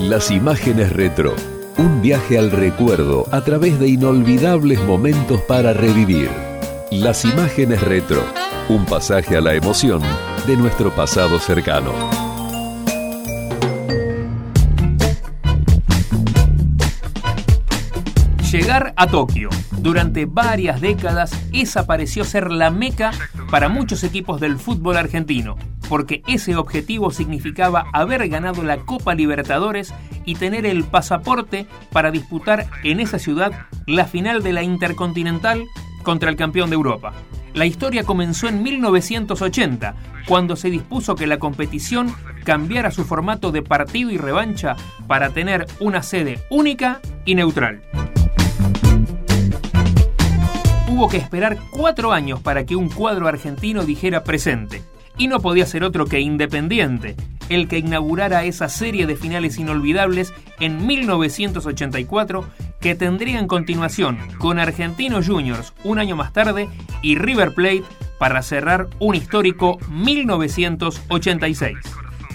Las imágenes retro. Un viaje al recuerdo a través de inolvidables momentos para revivir. Las imágenes retro. Un pasaje a la emoción de nuestro pasado cercano. Llegar a Tokio. Durante varias décadas, esa pareció ser la meca para muchos equipos del fútbol argentino, porque ese objetivo significaba haber ganado la Copa Libertadores y tener el pasaporte para disputar en esa ciudad la final de la Intercontinental contra el campeón de Europa. La historia comenzó en 1980, cuando se dispuso que la competición cambiara su formato de partido y revancha para tener una sede única y neutral hubo que esperar cuatro años para que un cuadro argentino dijera presente. Y no podía ser otro que Independiente, el que inaugurara esa serie de finales inolvidables en 1984 que tendría en continuación con Argentinos Juniors un año más tarde y River Plate para cerrar un histórico 1986.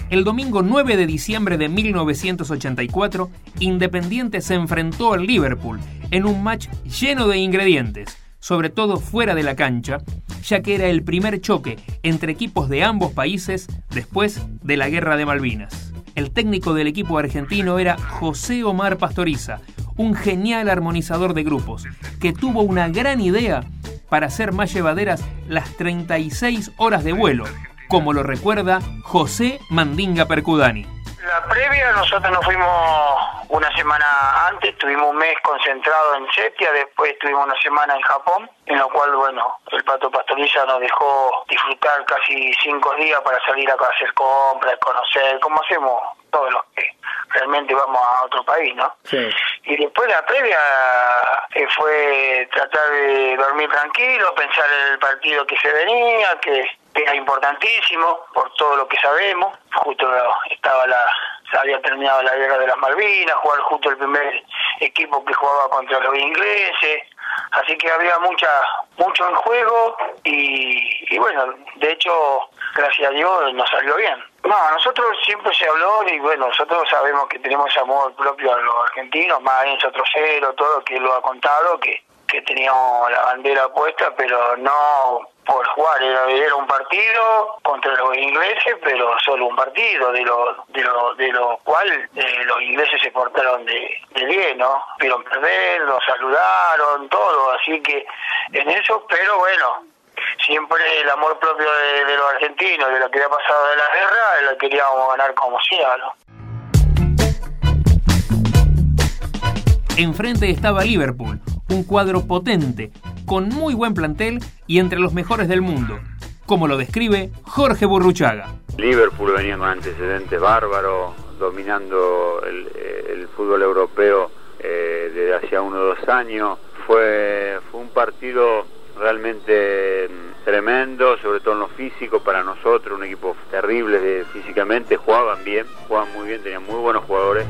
El domingo 9 de diciembre de 1984, Independiente se enfrentó al Liverpool en un match lleno de ingredientes sobre todo fuera de la cancha, ya que era el primer choque entre equipos de ambos países después de la Guerra de Malvinas. El técnico del equipo argentino era José Omar Pastoriza, un genial armonizador de grupos, que tuvo una gran idea para hacer más llevaderas las 36 horas de vuelo, como lo recuerda José Mandinga Percudani. La previa nosotros nos fuimos una semana antes, tuvimos un mes concentrado en Setia, después tuvimos una semana en Japón, en lo cual, bueno, el Pato Pastoriza nos dejó disfrutar casi cinco días para salir acá a hacer compras, conocer, como hacemos todos los que realmente vamos a otro país, ¿no? Sí. Y después la previa eh, fue tratar de dormir tranquilo, pensar en el partido que se venía, que era importantísimo por todo lo que sabemos. Justo estaba la, había terminado la guerra de las Malvinas, jugar justo el primer equipo que jugaba contra los ingleses, así que había mucha mucho en juego y, y bueno, de hecho, gracias a Dios nos salió bien. No, nosotros siempre se habló y bueno, nosotros sabemos que tenemos amor propio a los argentinos, más Enzo Trocero, todo que lo ha contado, que, que teníamos la bandera puesta, pero no por jugar, era, un partido contra los ingleses, pero solo un partido, de lo, de lo, de lo cual eh, los ingleses se portaron de, bien, ¿no? Vieron perder, nos saludaron, todo, así que en eso, pero bueno, siempre el amor propio de, los argentinos, de lo que había pasado de la guerra, lo queríamos ganar como sea, ¿no? Enfrente estaba Liverpool, un cuadro potente, con muy buen plantel y entre los mejores del mundo, como lo describe Jorge Burruchaga. Liverpool venía con antecedentes bárbaros, dominando el, fútbol europeo eh, desde hacía uno o dos años. Fue, fue un partido realmente mm, tremendo, sobre todo en lo físico para nosotros, un equipo terrible de, físicamente, jugaban bien, jugaban muy bien, tenían muy buenos jugadores.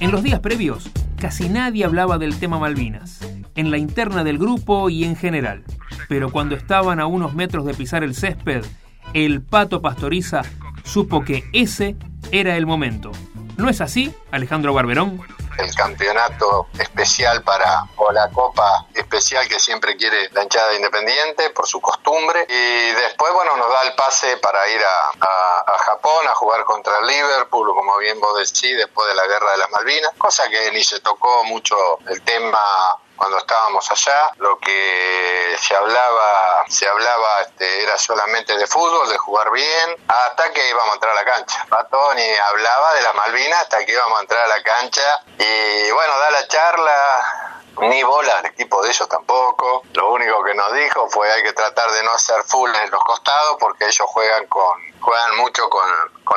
En los días previos, casi nadie hablaba del tema Malvinas, en la interna del grupo y en general. Pero cuando estaban a unos metros de pisar el césped, el pato pastoriza supo que ese era el momento. ¿No es así, Alejandro Barberón? el campeonato especial para, o la copa especial que siempre quiere la hinchada Independiente por su costumbre. Y después, bueno, nos da el pase para ir a, a, Japón a jugar contra Liverpool, como bien vos decís, después de la guerra de las Malvinas, cosa que ni se tocó mucho el tema cuando estábamos allá, lo que se hablaba, se hablaba este, era solamente de fútbol, de jugar bien, hasta que íbamos a entrar a la cancha. Patoni hablaba de la Malvinas hasta que íbamos a entrar a la cancha y bueno, da la charla, ni bola al equipo de ellos tampoco. Lo único que nos dijo fue hay que tratar de no hacer full en los costados porque ellos juegan con juegan mucho con,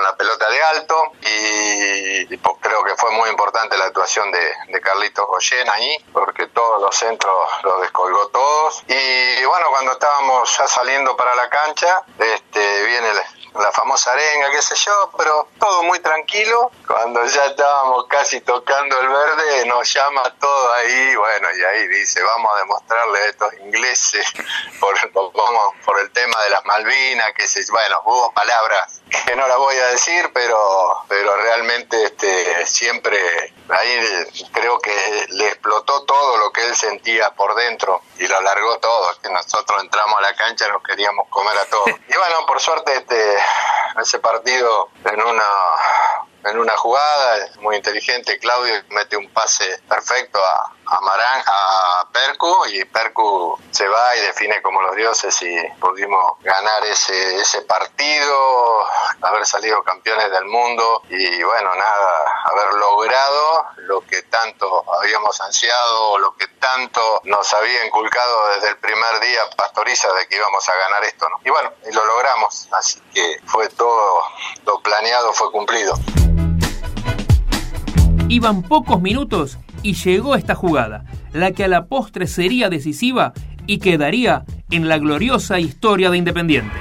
la pelota de alto y, creo que fue muy importante la actuación de, de Carlitos Goyen ahí porque todos los centros los descolgó todos y bueno cuando estábamos ya saliendo para la cancha este viene la famosa arenga, qué sé yo, pero todo muy tranquilo. Cuando ya estábamos casi tocando el verde, nos llama todo ahí, bueno, y ahí dice, vamos a demostrarle a estos ingleses por, por el tema de las Malvinas, que se, bueno, hubo palabras que no las voy a decir, pero, pero realmente este, siempre ahí creo que le explotó todo lo que él sentía por dentro y lo alargó todo, que nosotros entramos a la cancha y nos queríamos comer a todos. Y bueno, por suerte este, ese partido en una en una jugada muy inteligente Claudio mete un pase perfecto a, a Marán, a Percu y Percu se va y define como los dioses y pudimos ganar ese, ese partido, haber salido campeones del mundo y bueno, nada, haber logrado lo que tanto habíamos ansiado, lo que tanto nos había inculcado desde el primer día Pastoriza de que íbamos a ganar esto, ¿no? Y bueno, y lo logramos, así que fue todo, lo planeado fue cumplido. Iban pocos minutos y llegó esta jugada, la que a la postre sería decisiva y quedaría en la gloriosa historia de Independiente.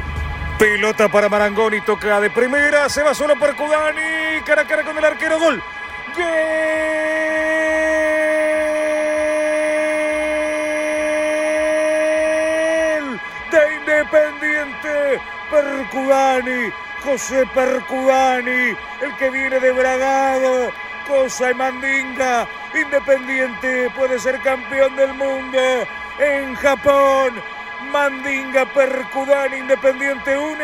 Pelota para Marangoni, toca de primera, se va solo por Cudani, cara a cara con el arquero, gol. ¡Gol! De Independiente, Percudani, José Percudani, el que viene de Bragado, cosa y mandinga. Independiente puede ser campeón del mundo en Japón. Mandinga Percudán Independiente 1.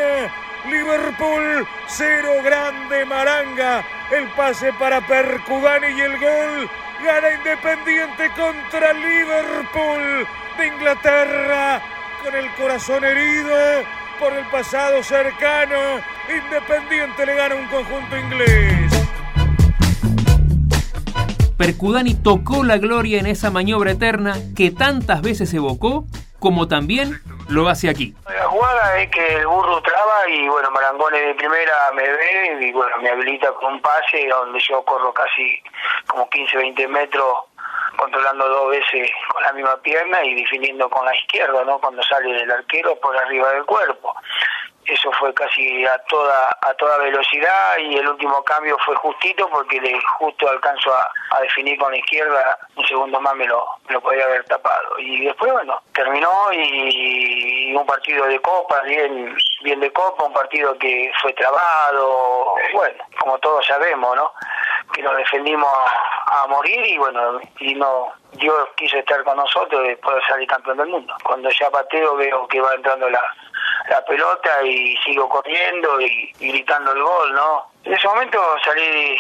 Liverpool 0 Grande Maranga. El pase para Percudani y el gol. Gana Independiente contra Liverpool de Inglaterra. Con el corazón herido por el pasado cercano. Independiente le gana un conjunto inglés. Percudani tocó la gloria en esa maniobra eterna que tantas veces evocó, como también lo hace aquí. La jugada es que el burro traba y bueno, Marangone de primera me ve y bueno, me habilita con un pase donde yo corro casi como 15, 20 metros controlando dos veces con la misma pierna y definiendo con la izquierda, ¿no? Cuando sale el arquero por arriba del cuerpo fue casi a toda a toda velocidad y el último cambio fue justito porque le justo alcanzo a, definir con la izquierda un segundo más me lo, me lo podía haber tapado. Y después bueno terminó y, un partido de copa bien bien de copa un partido que fue trabado bueno como todos sabemos no que nos defendimos a, morir y bueno y no Dios quiso estar con nosotros y poder salir campeón del mundo. Cuando ya pateo veo que va entrando la la pelota y sigo corriendo y, gritando el gol, ¿no? En ese momento salí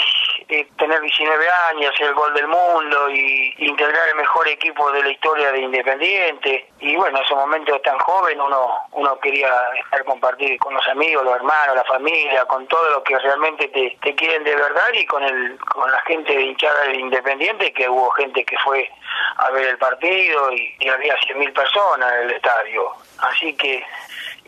de tener 19 años, ser el gol del mundo y integrar el mejor equipo de la historia de Independiente. Y bueno, en esos momentos tan joven uno uno quería estar compartir con los amigos, los hermanos, la familia, con todo lo que realmente te, te quieren de verdad y con el con la gente hinchada de Independiente, que hubo gente que fue a ver el partido y, y había 100.000 personas en el estadio. Así que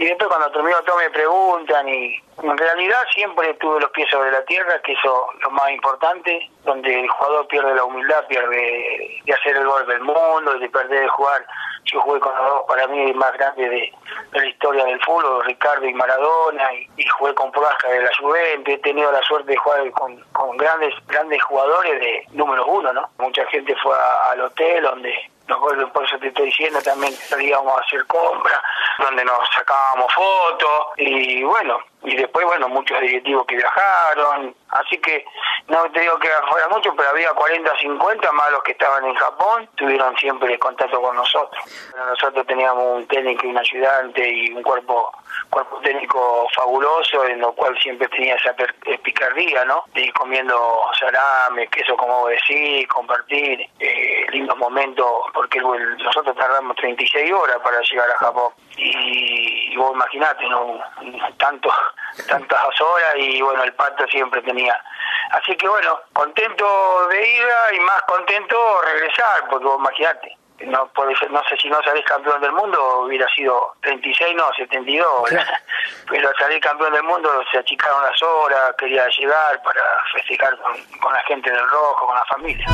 y después cuando termino todo me preguntan y en realidad siempre tuve los pies sobre la tierra, que eso es lo más importante, donde el jugador pierde la humildad, pierde de hacer el gol del mundo, de perder de jugar. Yo jugué con los dos para mí más grandes de, la historia del fútbol, Ricardo y Maradona, y, jugué con Proaja de la Juventus, he tenido la suerte de jugar con, con grandes grandes jugadores de número uno, ¿no? Mucha gente fue al hotel donde por eso te estoy diciendo también que salíamos a hacer compras, donde nos sacábamos fotos y bueno, y después bueno, muchos directivos que viajaron, así que no te digo que fuera mucho, pero había 40, 50 más los que estaban en Japón, tuvieron siempre contacto con nosotros. nosotros teníamos un técnico y un ayudante y un cuerpo cuerpo técnico fabuloso, en lo cual siempre tenía esa eh, picardía, ¿no? De ir comiendo salame, queso, como decís, compartir eh, lindos momentos, porque nosotros tardamos 36 horas para llegar a Japón. Y, vos imaginate, ¿no? Tanto, tantas horas y bueno, el pato siempre tenía. Así que bueno, contento de ida y más contento regresar, porque vos imaginate no puede ser, no sé si no salís campeón del mundo hubiera sido 36 no 72 pero salir campeón del mundo se achicaron las horas quería llegar para festejar con, la gente del rojo con la familia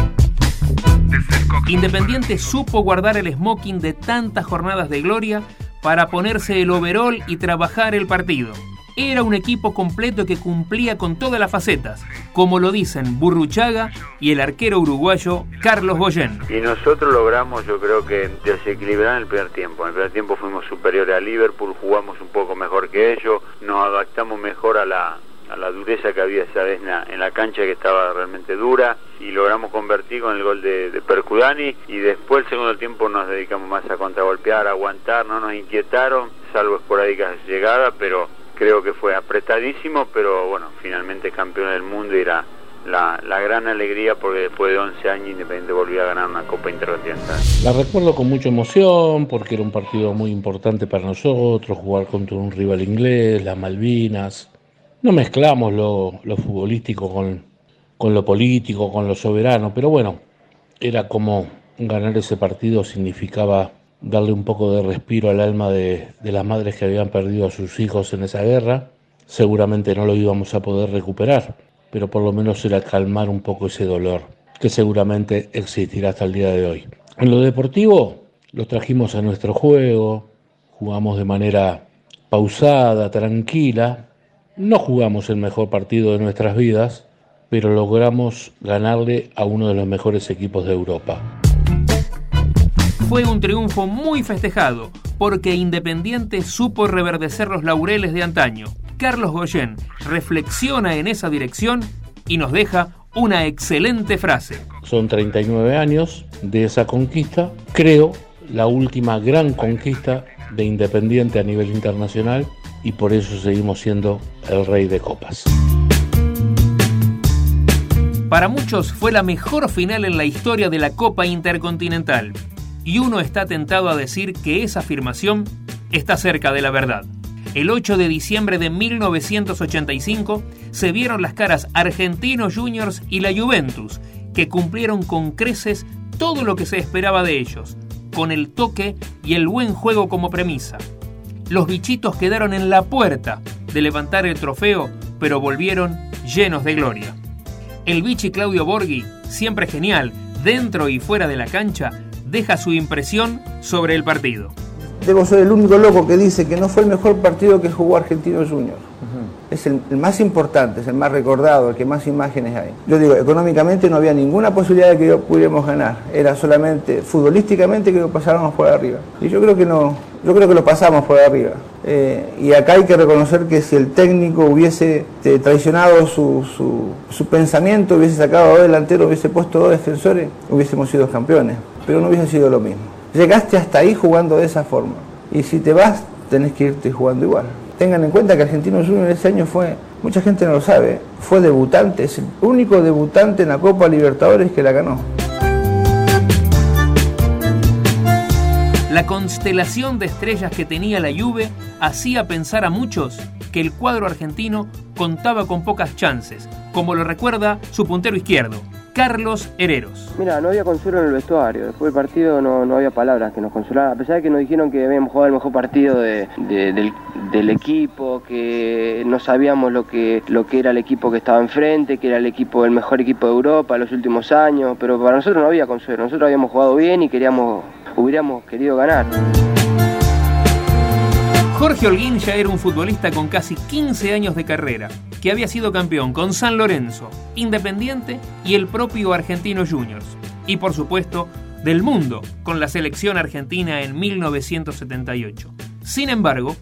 Independiente supo guardar el smoking de tantas jornadas de gloria para ponerse el overall y trabajar el partido. era un equipo completo que cumplía con todas las facetas, como lo dicen Burruchaga y el arquero uruguayo Carlos Goyen. Y nosotros logramos, yo creo que desequilibrar en el primer tiempo. En el primer tiempo fuimos superiores a Liverpool, jugamos un poco mejor que ellos, nos adaptamos mejor a la, a la dureza que había esa vez en la, cancha que estaba realmente dura y logramos convertir con el gol de, de, Percudani y después el segundo tiempo nos dedicamos más a contragolpear, a aguantar, no nos inquietaron, salvo esporádicas llegadas, pero creo que fue apretadísimo, pero bueno, finalmente campeón del mundo y era la, la, gran alegría porque después de 11 años Independiente volvió a ganar una Copa Intercontinental. La recuerdo con mucha emoción porque era un partido muy importante para nosotros, jugar contra un rival inglés, las Malvinas. No mezclamos lo, futbolístico con, con lo político, con lo soberano, pero bueno, era como ganar ese partido significaba darle un poco de respiro al alma de, las madres que habían perdido a sus hijos en esa guerra. Seguramente no lo íbamos a poder recuperar, pero por lo menos era calmar un poco ese dolor que seguramente existirá hasta el día de hoy. En lo deportivo, lo trajimos a nuestro juego, jugamos de manera pausada, tranquila, no jugamos el mejor partido de nuestras vidas, pero logramos ganarle a uno de los mejores equipos de Europa fue un triunfo muy festejado, porque Independiente supo reverdecer los laureles de antaño. Carlos Goyen reflexiona en esa dirección y nos deja una excelente frase. Son 39 años de esa conquista, creo la última gran conquista de Independiente a nivel internacional y por eso seguimos siendo el rey de copas. Para muchos fue la mejor final en la historia de la Copa Intercontinental y uno está tentado a decir que esa afirmación está cerca de la verdad. El 8 de diciembre de 1985 se vieron las caras Argentinos Juniors y la Juventus, que cumplieron con creces todo lo que se esperaba de ellos, con el toque y el buen juego como premisa. Los bichitos quedaron en la puerta de levantar el trofeo, pero volvieron llenos de gloria. El bichi Claudio Borghi, siempre genial, dentro y fuera de la cancha, deja su impresión sobre el partido. Debo ser el único loco que dice que no fue el mejor partido que jugó Argentino Junior. Es el, más importante, es el más recordado, el que más imágenes hay. Yo digo, económicamente no había ninguna posibilidad de que yo pudiéramos ganar. Era solamente futbolísticamente que lo pasáramos por arriba. Y yo creo que no, yo creo que lo pasamos por arriba. Eh, y acá hay que reconocer que si el técnico hubiese eh, traicionado su, su, pensamiento, hubiese sacado dos delanteros, hubiese puesto dos defensores, hubiésemos sido campeones pero no hubiese sido lo mismo. Llegaste hasta ahí jugando de esa forma. Y si te vas, tenés que irte jugando igual. Tengan en cuenta que Argentino Junior ese año fue, mucha gente no lo sabe, fue debutante, es el único debutante en la Copa Libertadores que la ganó. La constelación de estrellas que tenía la Juve hacía pensar a muchos que el cuadro argentino contaba con pocas chances, como lo recuerda su puntero izquierdo, Carlos Hereros. Mira, no había consuelo en el vestuario. Después del partido no, no había palabras que nos consolaran. A pesar de que nos dijeron que habíamos jugado el mejor partido del, equipo, que no sabíamos lo que, lo que era el equipo que estaba enfrente, que era el equipo, el mejor equipo de Europa en los últimos años. Pero para nosotros no había consuelo. Nosotros habíamos jugado bien y queríamos, hubiéramos querido ganar. Jorge Holguín ya era un futbolista con casi 15 años de carrera, que había sido campeón con San Lorenzo, Independiente y el propio Argentino Juniors. Y por supuesto, del mundo, con la selección argentina en 1978. Sin embargo,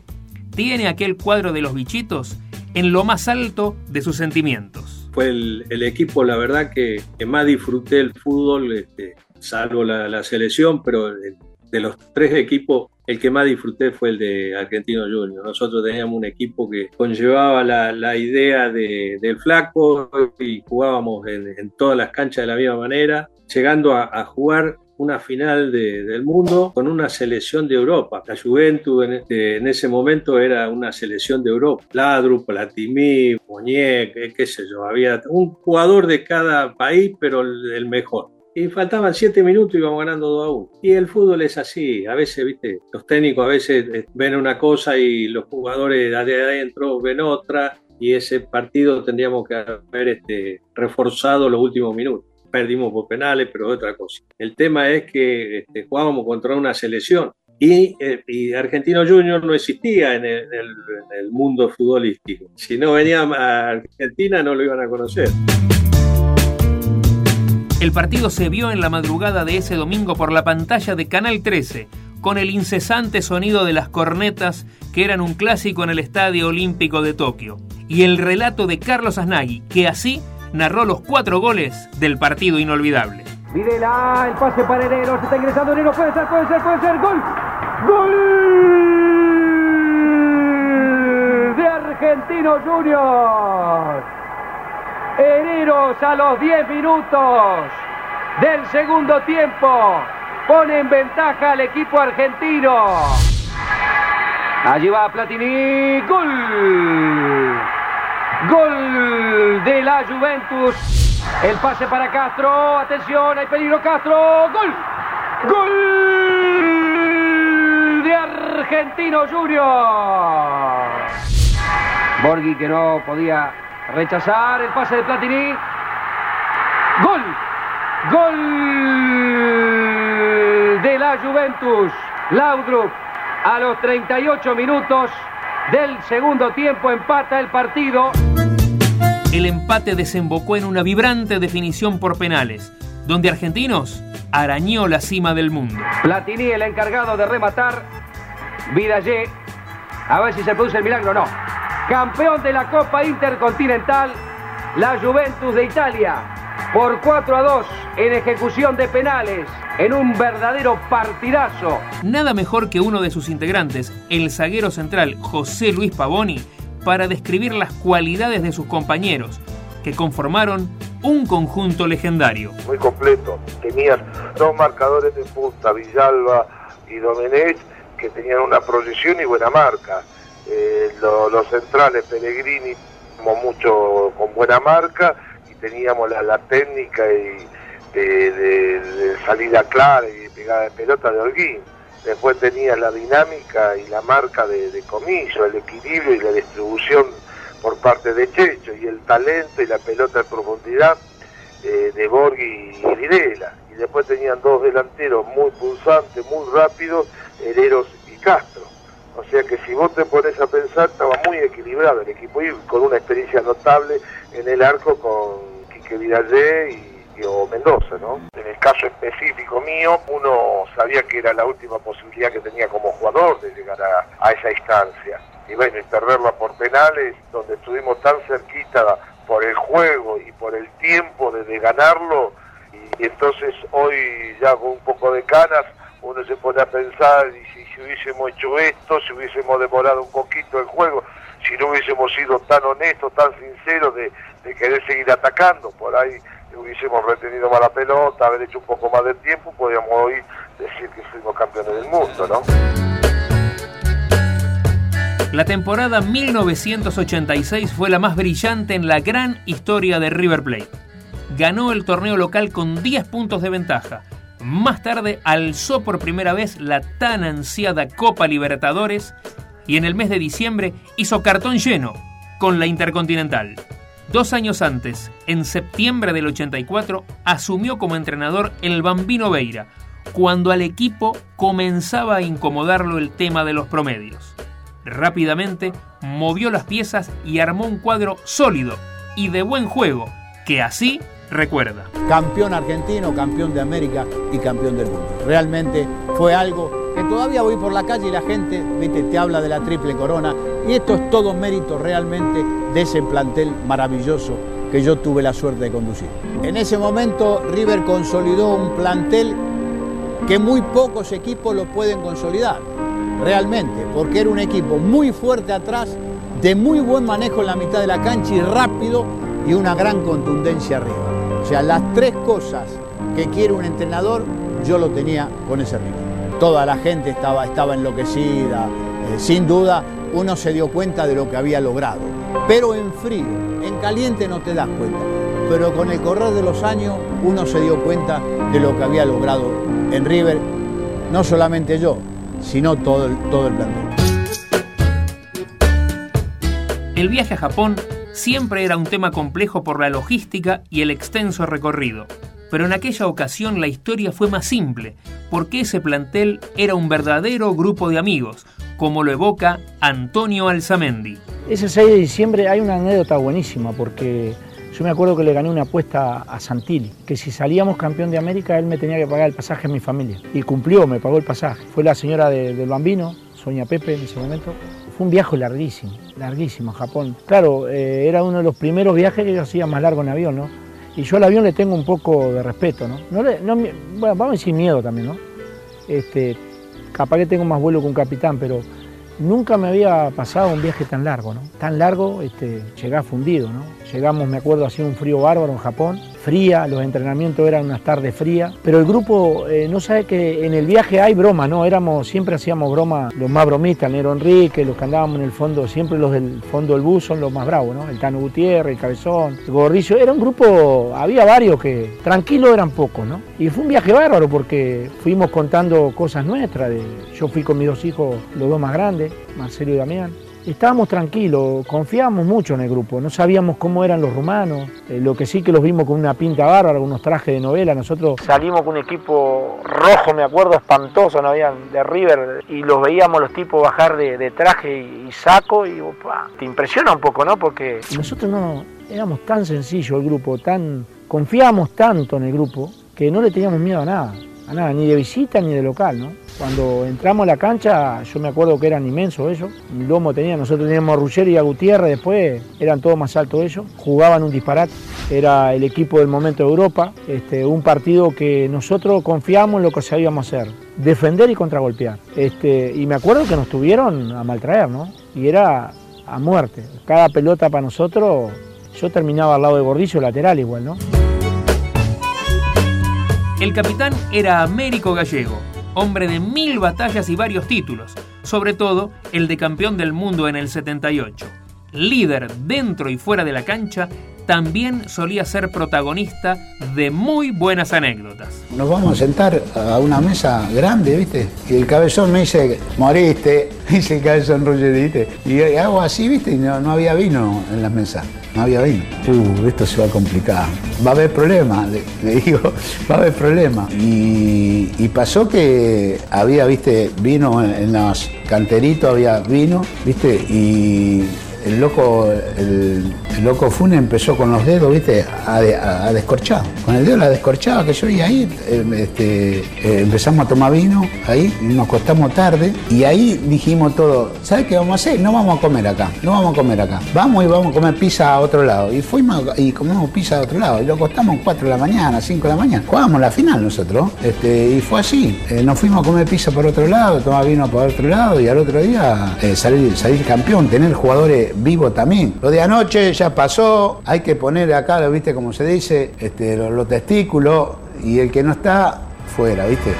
tiene aquel cuadro de los bichitos en lo más alto de sus sentimientos. Fue el, equipo, la verdad, que, más disfruté el fútbol, este, salvo la, la selección, pero de los tres equipos el que más disfruté fue el de Argentino Junior. Nosotros teníamos un equipo que conllevaba la, idea del flaco y jugábamos en, todas las canchas de la misma manera, llegando a, jugar una final del mundo con una selección de Europa. La Juventus este, en, ese momento era una selección de Europa. Ladru, Platini, Moñek, qué sé yo. Había un jugador de cada país, pero el mejor y faltaban siete minutos y íbamos ganando 2 a 1. Y el fútbol es así, a veces, viste, los técnicos a veces eh, ven una cosa y los jugadores de adentro ven otra, y ese partido tendríamos que haber este, reforzado los últimos minutos. Perdimos por penales, pero otra cosa. El tema es que este, jugábamos contra una selección Y, eh, Argentino Junior no existía en el, en el mundo futbolístico. Si no venía a Argentina no lo iban a conocer. El partido se vio en la madrugada de ese domingo por la pantalla de Canal 13, con el incesante sonido de las cornetas que eran un clásico en el Estadio Olímpico de Tokio, y el relato de Carlos Asnagui, que así narró los cuatro goles del partido inolvidable. Videla, el pase para Enero, se está ingresando Enero, puede ser, puede ser, puede ser, gol, gol de Argentino Junior. Hereros a los 10 minutos del segundo tiempo pone en ventaja al equipo argentino. Allí va Platini, gol. Gol de la Juventus. El pase para Castro, atención, hay peligro Castro, gol. Gol de Argentino Junior. Borghi que no podía Rechazar el pase de Platini. Gol. Gol de la Juventus. Laudrup a los 38 minutos del segundo tiempo empata el partido. El empate desembocó en una vibrante definición por penales, donde Argentinos arañó la cima del mundo. Platini el encargado de rematar. Vidallé. A ver si se produce el milagro. No campeón de la Copa Intercontinental, la Juventus de Italia, por 4 a 2 en ejecución de penales, en un verdadero partidazo. Nada mejor que uno de sus integrantes, el zaguero central José Luis Pavoni, para describir las cualidades de sus compañeros, que conformaron un conjunto legendario. Muy completo. Tenías dos marcadores de punta, Villalba y Domenech, que tenían una proyección y buena marca eh, los centrales Pellegrini como mucho con buena marca y teníamos la, técnica y de, salida clara y pegada de pelota de Holguín. Después tenía la dinámica y la marca de, Comillo, el equilibrio y la distribución por parte de Checho y el talento y la pelota en profundidad eh, de Borghi y Videla. Y después tenían dos delanteros muy pulsantes, muy rápidos, Hereros y Castro. O sea que si vos te pones a pensar, estaba muy equilibrado el equipo y con una experiencia notable en el arco con Quique Vidalé y, o Mendoza, ¿no? En el caso específico mío, uno sabía que era la última posibilidad que tenía como jugador de llegar a, esa instancia. Y bueno, y perderla por penales, donde estuvimos tan cerquita por el juego y por el tiempo de, ganarlo, y entonces hoy ya con un poco de canas, uno se pone a pensar y si, hubiésemos hecho esto, si hubiésemos demorado un poquito el juego, si no hubiésemos sido tan honestos, tan sinceros de, querer seguir atacando, por ahí hubiésemos retenido más la pelota, haber hecho un poco más de tiempo, podríamos hoy decir que fuimos campeones del mundo, ¿no? La temporada 1986 fue la más brillante en la gran historia de River Plate. Ganó el torneo local con 10 puntos de ventaja más tarde alzó por primera vez la tan ansiada Copa Libertadores y en el mes de diciembre hizo cartón lleno con la Intercontinental. Dos años antes, en septiembre del 84, asumió como entrenador el Bambino Veira, cuando al equipo comenzaba a incomodarlo el tema de los promedios. Rápidamente movió las piezas y armó un cuadro sólido y de buen juego, que así recuerda. Campeón argentino, campeón de América y campeón del mundo. Realmente fue algo que todavía voy por la calle y la gente ¿viste? te habla de la triple corona y esto es todo mérito realmente de ese plantel maravilloso que yo tuve la suerte de conducir. En ese momento River consolidó un plantel que muy pocos equipos lo pueden consolidar, realmente, porque era un equipo muy fuerte atrás, de muy buen manejo en la mitad de la cancha y rápido y una gran contundencia arriba. O sea, las tres cosas que quiere un entrenador, yo lo tenía con ese ritmo. Toda la gente estaba, estaba enloquecida, eh, sin duda uno se dio cuenta de lo que había logrado. Pero en frío, en caliente no te das cuenta. Pero con el correr de los años uno se dio cuenta de lo que había logrado en River, no solamente yo, sino todo el, todo el plantel. El viaje a Japón siempre era un tema complejo por la logística y el extenso recorrido. Pero en aquella ocasión la historia fue más simple, porque ese plantel era un verdadero grupo de amigos, como lo evoca Antonio Alzamendi. Ese 6 de diciembre hay una anécdota buenísima, porque yo me acuerdo que le gané una apuesta a Santilli, que si salíamos campeón de América, él me tenía que pagar el pasaje a mi familia. Y cumplió, me pagó el pasaje. Fue la señora del Bambino, Soña Pepe en ese momento. Fue un viaje larguísimo, larguísimo a Japón. Claro, eh, era uno de los primeros viajes que yo hacía más largo en avión, ¿no? Y yo al avión le tengo un poco de respeto, ¿no? no, bueno, vamos a decir miedo también, ¿no? Este, capaz que tengo más vuelo que un capitán, pero nunca me había pasado un viaje tan largo, ¿no? Tan largo, este, llegar fundido, ¿no? Llegamos, me acuerdo, hacía un frío bárbaro en Japón, fría, los entrenamientos eran unas tardes frías, pero el grupo eh, no sabe que en el viaje hay broma, ¿no? Éramos, siempre hacíamos broma, los más bromistas, Nero Enrique, los que andábamos en el fondo, siempre los del fondo del bus son los más bravos, ¿no? El Tano Gutiérrez, el Cabezón, el Gorrillo, era un grupo, había varios que tranquilos eran pocos, ¿no? Y fue un viaje bárbaro porque fuimos contando cosas nuestras, de, yo fui con mis dos hijos, los dos más grandes, Marcelo y Damián, estábamos tranquilos, confiábamos mucho en el grupo, no sabíamos cómo eran los rumanos, eh, lo que sí que los vimos con una pinta bárbara, unos trajes de novela, nosotros salimos con un equipo rojo, me acuerdo, espantoso, no habían de River, y los veíamos los tipos bajar de, traje y, saco, y te impresiona un poco, ¿no? Porque nosotros no éramos tan sencillos el grupo, tan confiábamos tanto en el grupo, que no le teníamos miedo a nada, a nada, ni de visita ni de local, ¿no? Cuando entramos a la cancha, yo me acuerdo que eran inmensos ellos. Un lomo tenía, nosotros teníamos a y a Gutiérrez, después eran todos más altos ellos. Jugaban un disparate. Era el equipo del momento de Europa. Este, un partido que nosotros confiamos en lo que sabíamos hacer. Defender y contragolpear. Este, y me acuerdo que nos tuvieron a maltraer, ¿no? Y era a muerte. Cada pelota para nosotros, yo terminaba al lado de Gordillo, lateral igual, ¿no? El capitán era Américo Gallego hombre de mil batallas y varios títulos, sobre todo el de campeón del mundo en el 78. Líder dentro y fuera de la cancha, también solía ser protagonista de muy buenas anécdotas. Nos vamos a sentar a una mesa grande, ¿viste? Y el cabezón me dice, moriste, dice el cabezón Roger, Y hago así, ¿viste? Y no, había vino en la mesa, no había vino. Uh, esto se va a complicar. Va a haber problema, le, digo, va a haber problema. Y, pasó que había, ¿viste? Vino en los canteritos, había vino, ¿viste? Y el loco, el, loco Fune empezó con los dedos, viste, a, descorchar. Con el dedo la descorchaba, que yo y ahí eh, este, eh, empezamos a tomar vino, ahí, nos costamos tarde, y ahí dijimos todo, ¿sabes qué vamos a hacer? No vamos a comer acá, no vamos a comer acá. Vamos y vamos a comer pizza a otro lado. Y fuimos y comimos pizza a otro lado. Y lo costamos 4 de la mañana, 5 de la mañana. Jugábamos la final nosotros. Este, y fue así. Eh, nos fuimos a comer pizza por otro lado, tomar vino por otro lado, y al otro día salir, salir campeón, tener jugadores vivo también. Lo de anoche ya pasó, hay que poner acá, viste como se dice, este, los, testículos y el que no está, fuera, viste.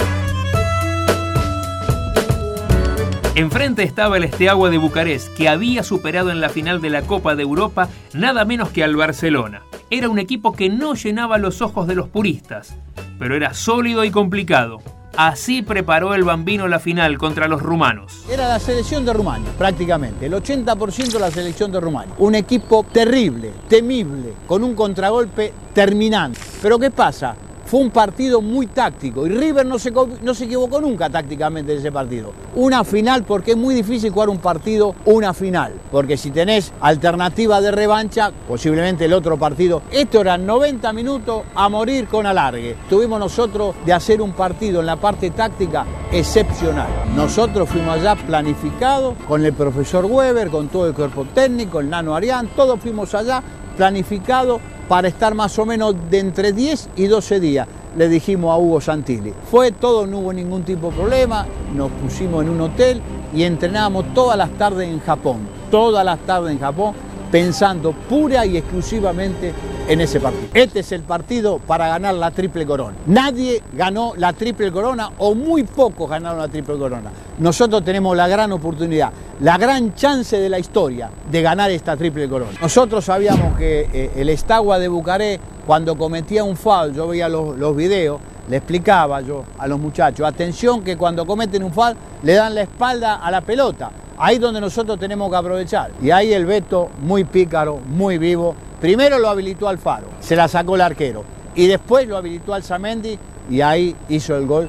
Enfrente estaba el Esteagua de Bucarest, que había superado en la final de la Copa de Europa nada menos que al Barcelona. Era un equipo que no llenaba los ojos de los puristas, pero era sólido y complicado. Así preparó el Bambino la final contra los rumanos. Era la selección de Rumania, prácticamente, el 80% de la selección de Rumania. Un equipo terrible, temible, con un contragolpe terminante. Pero ¿qué pasa? Fue un partido muy táctico y River no se, no se equivocó nunca tácticamente en ese partido. Una final porque es muy difícil jugar un partido, una final. Porque si tenés alternativa de revancha, posiblemente el otro partido. Esto eran 90 minutos a morir con alargue. Tuvimos nosotros de hacer un partido en la parte táctica excepcional. Nosotros fuimos allá planificados con el profesor Weber, con todo el cuerpo técnico, el nano Arián, todos fuimos allá planificados para estar más o menos de entre 10 y 12 días, le dijimos a Hugo Santilli. Fue todo, no hubo ningún tipo de problema, nos pusimos en un hotel y entrenábamos todas las tardes en Japón, todas las tardes en Japón, pensando pura y exclusivamente en ese partido. Este es el partido para ganar la triple corona. Nadie ganó la triple corona o muy pocos ganaron la triple corona. Nosotros tenemos la gran oportunidad, la gran chance de la historia de ganar esta triple corona. Nosotros sabíamos que eh, el Estagua de Bucaré, cuando cometía un foul, yo veía los, los videos, le explicaba yo a los muchachos, atención que cuando cometen un foul le dan la espalda a la pelota. Ahí es donde nosotros tenemos que aprovechar. Y ahí el Beto, muy pícaro, muy vivo, primero lo habilitó al faro, se la sacó el arquero. y después lo habilitó Alzamendi y ahí hizo el gol.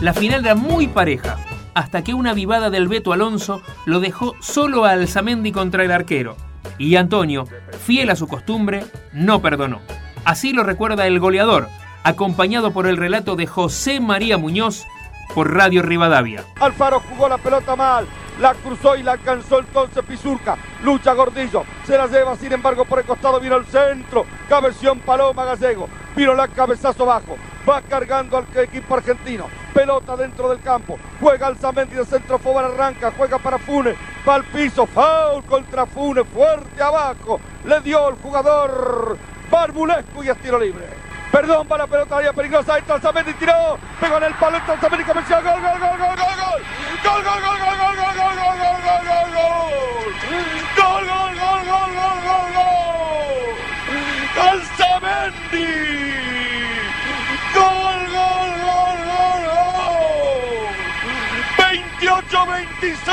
La final era muy pareja, hasta que una vivada del Beto Alonso lo dejó solo a Alzamendi contra el arquero. Y Antonio, fiel a su costumbre, no perdonó. Así lo recuerda el goleador, acompañado por el relato de José María Muñoz por Radio Rivadavia. Alfaro jugó la pelota mal, la cruzó y la alcanzó entonces Pizurca. Lucha Gordillo, se la lleva, sin embargo, por el costado vino al centro. Cabeción Paloma Gallego, vino la cabezazo bajo. Va cargando al equipo argentino. Pelota dentro del campo. Juega Alzamendi de centro, Fobar arranca, juega para Funes. Va al piso, foul contra Funes, fuerte abajo. Le dio el jugador Barbulescu y es tiro libre. Perdón para la pelota área peligrosa. Ahí Alzamendi tiró. Pegó en el palo. Alzamendi comenzó. Gol, gol, gol, gol, gol, gol. Gol, gol, gol, gol, gol, gol, gol, gol, gol, gol, gol, gol. Gol, gol, gol, gol, gol, gol, gol. Alzamendi. Gol, gol, gol, gol, gol. 28-26.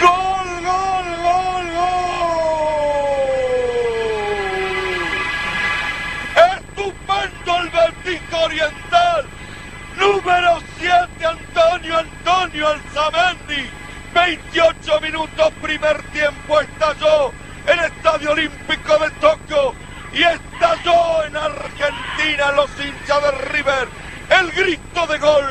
Gol, gol, gol, gol. Estupendo el vertigo oriental. Número 7, Antonio Antonio Alzamendi. 28 minutos, primer tiempo, estalló el Estadio Olímpico de Tokio y estalló en Argentina los hinchas de River el grito de gol.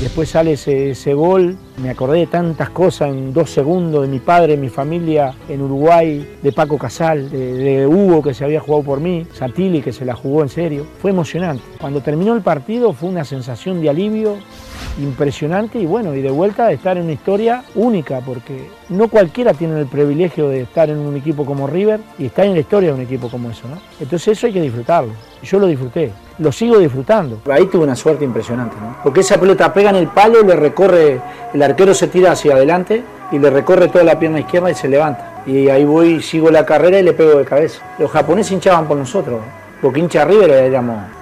Después sale ese, gol, me acordé de tantas cosas en dos segundos, de mi padre, mi familia en Uruguay, de Paco Casal, de, de, Hugo que se había jugado por mí, Satili que se la jugó en serio. Fue emocionante. Cuando terminó el partido fue una sensación de alivio impresionante y bueno, y de vuelta estar en una historia única, porque no cualquiera tiene el privilegio de estar en un equipo como River y estar en la historia de un equipo como eso, ¿no? Entonces eso hay que disfrutarlo. Yo lo disfruté, lo sigo disfrutando. Ahí tuve una suerte impresionante, ¿no? Porque esa pelota pega en el palo, le recorre, el arquero se tira hacia adelante y le recorre toda la pierna izquierda y se levanta. Y ahí voy, sigo la carrera y le pego de cabeza. Los japoneses hinchaban por nosotros, porque hincha River.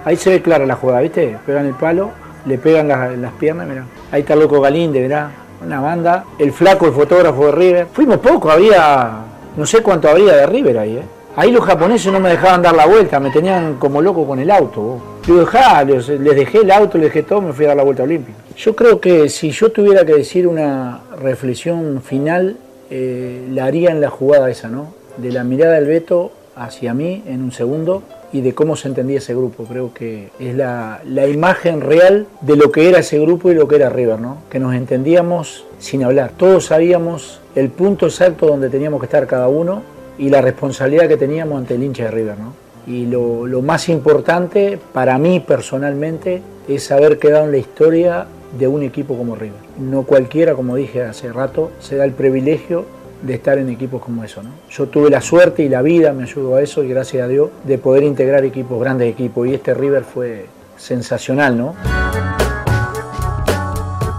Ahí se ve clara la jugada, ¿viste? Pegan el palo, le pegan las, las piernas, mirá. Ahí está loco Galinde, mirá. Una banda. El flaco, el fotógrafo de River. Fuimos poco, había. No sé cuánto habría de River ahí, ¿eh? Ahí los japoneses no me dejaban dar la vuelta, me tenían como loco con el auto. Vos. Yo dejá, les, les, dejé el auto, les dejé todo, me fui a dar la vuelta olímpica. Yo creo que si yo tuviera que decir una reflexión final, eh, la haría en la jugada esa, ¿no? De la mirada del Beto hacia mí en un segundo y de cómo se entendía ese grupo. Creo que es la, imagen real de lo que era ese grupo y lo que era River, ¿no? Que nos entendíamos sin hablar. Todos sabíamos el punto exacto donde teníamos que estar cada uno y la responsabilidad que teníamos ante el hincha de River, ¿no? Y lo, lo más importante para mí personalmente es haber quedado en la historia de un equipo como River. No cualquiera, como dije hace rato, se da el privilegio de estar en equipos como eso. ¿no? Yo tuve la suerte y la vida me ayudó a eso y gracias a Dios de poder integrar equipos, grandes equipos. Y este River fue sensacional, ¿no?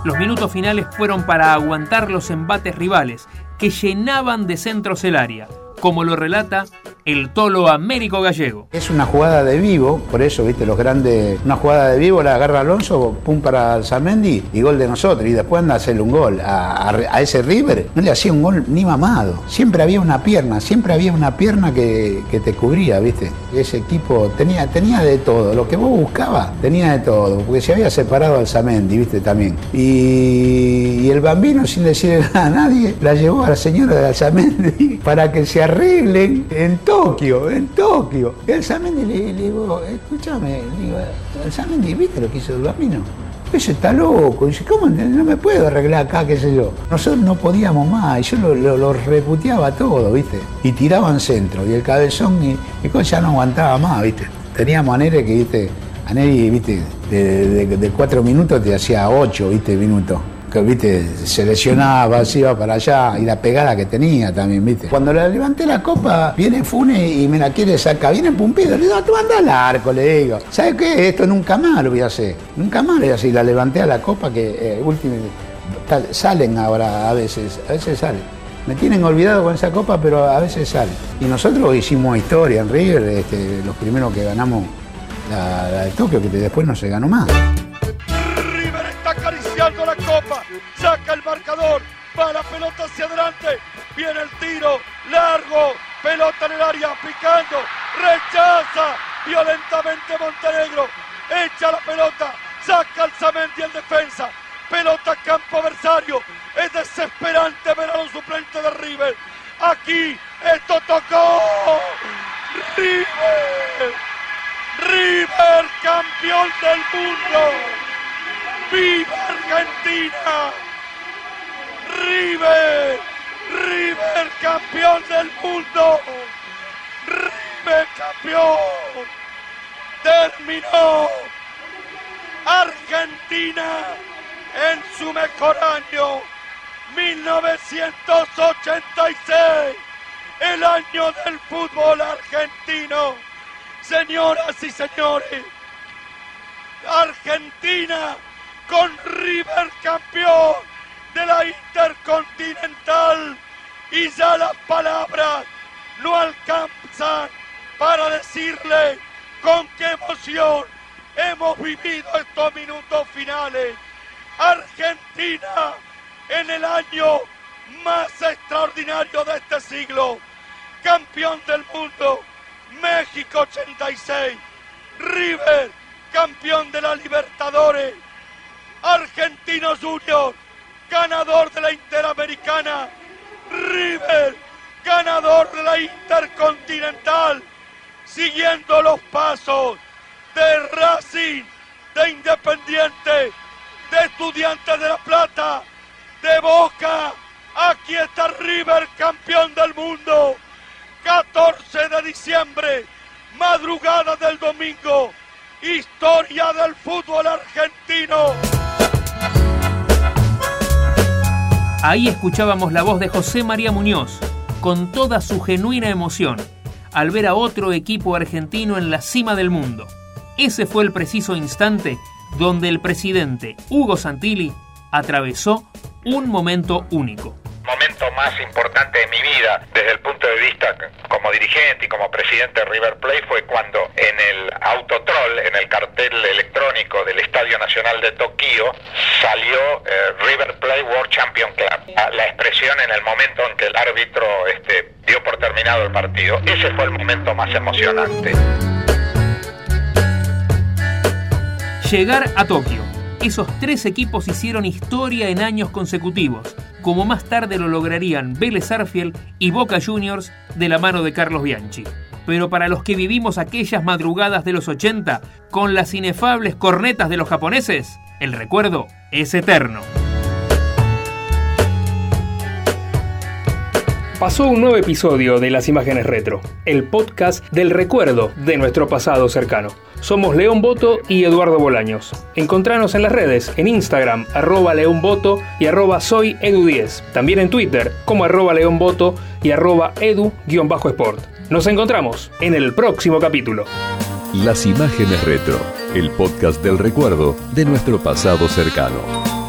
Los minutos finales fueron para aguantar los embates rivales que llenaban de centros el área, como lo relata el tolo Américo Gallego. Es una jugada de vivo, por eso, viste, los grandes. Una jugada de vivo, la agarra Alonso, pum para Alzamendi y gol de nosotros. Y después anda a hacerle un gol. A, ese River no le hacía un gol ni mamado. Siempre había una pierna, siempre había una pierna que, te cubría, viste. Ese equipo tenía, tenía de todo. Lo que vos buscabas, tenía de todo. Porque se había separado Alzamendi, viste, también. Y, y el bambino, sin decirle nada a nadie, la llevó a la señora de Alzamendi para que se arreglen en todo Tokio, en Tokio. Y el Samendi le, le digo, escúchame, le digo, Samendi, ¿viste lo que hizo el bambino? Ese está loco. dice, ¿cómo no me puedo arreglar acá, qué sé yo? Nosotros no podíamos más. Y yo lo, lo, reputeaba todo, ¿viste? Y tiraban centro. Y el cabezón y, y ya no aguantaba más, ¿viste? Teníamos a Nere que, ¿viste? A Nere, ¿viste? De, cuatro minutos te hacía ocho, ¿viste? Minutos que viste, se lesionaba, iba para allá, y la pegada que tenía también, viste. Cuando le levanté la copa, viene Fune y me la quiere sacar, viene Pumpido, le digo, tú anda al arco, le digo. ¿Sabes qué? Esto nunca más lo voy a hacer, nunca más lo voy a hacer. La levanté a la copa que eh, salen ahora a veces, a veces salen. Me tienen olvidado con esa copa, pero a veces salen. Y nosotros hicimos historia en River, este, los primeros que ganamos la, de Tokio, que después no se ganó más saca el marcador, va la pelota hacia adelante, viene el tiro, largo, pelota en el área, picando, violentamente Montenegro, echa la pelota, saca al Zamendi el defensa, pelota campo adversario, es desesperante ver a los suplentes de River, aquí esto tocó, River, River campeón del mundo, viva Argentina, River, River campeón del mundo, River campeón, terminó. Argentina en su mejor año, 1986, el año del fútbol argentino. Señoras y señores, Argentina con River campeón de la Intercontinental. Y ya las palabras no alcanzan para decirle con qué emoción hemos vivido estos minutos finales. Argentina en el año más extraordinario de este siglo, campeón del mundo, México 86, River, campeón de la Libertadores, Argentinos Junior, ganador de la Interamericana, River, ganador de la Intercontinental, siguiendo los pasos de Racing, de Independiente, de Estudiantes de La Plata, de Boca. Aquí está River, campeón del mundo. 14 de diciembre, madrugada del domingo. Historia del fútbol argentino. Ahí escuchábamos la voz de José María Muñoz, con toda su genuina emoción, al ver a otro equipo argentino en la cima del mundo. Ese fue el preciso instante donde el presidente Hugo Santilli atravesó un momento único momento más importante de mi vida desde el punto de vista como dirigente y como presidente de River Plate fue cuando en el autotroll, en el cartel electrónico del Estadio Nacional de Tokio, salió eh, River Plate World Champion Club. La, expresión en el momento en que el árbitro este, dio por terminado el partido. Ese fue el momento más emocionante. Llegar a Tokio. Esos tres equipos hicieron historia en años consecutivos como más tarde lo lograrían Vélez Arfield y Boca Juniors de la mano de Carlos Bianchi. Pero para los que vivimos aquellas madrugadas de los 80 con las inefables cornetas de los japoneses, el recuerdo es eterno. Pasó un nuevo episodio de Las Imágenes Retro, el podcast del recuerdo de nuestro pasado cercano. Somos León Boto y Eduardo Bolaños. Encontranos en las redes, en Instagram, arroba León Boto y arroba soy Edu10. También en Twitter, como arroba León Boto y arroba Edu-Sport. Nos encontramos en el próximo capítulo. Las Imágenes Retro, el podcast del recuerdo de nuestro pasado cercano.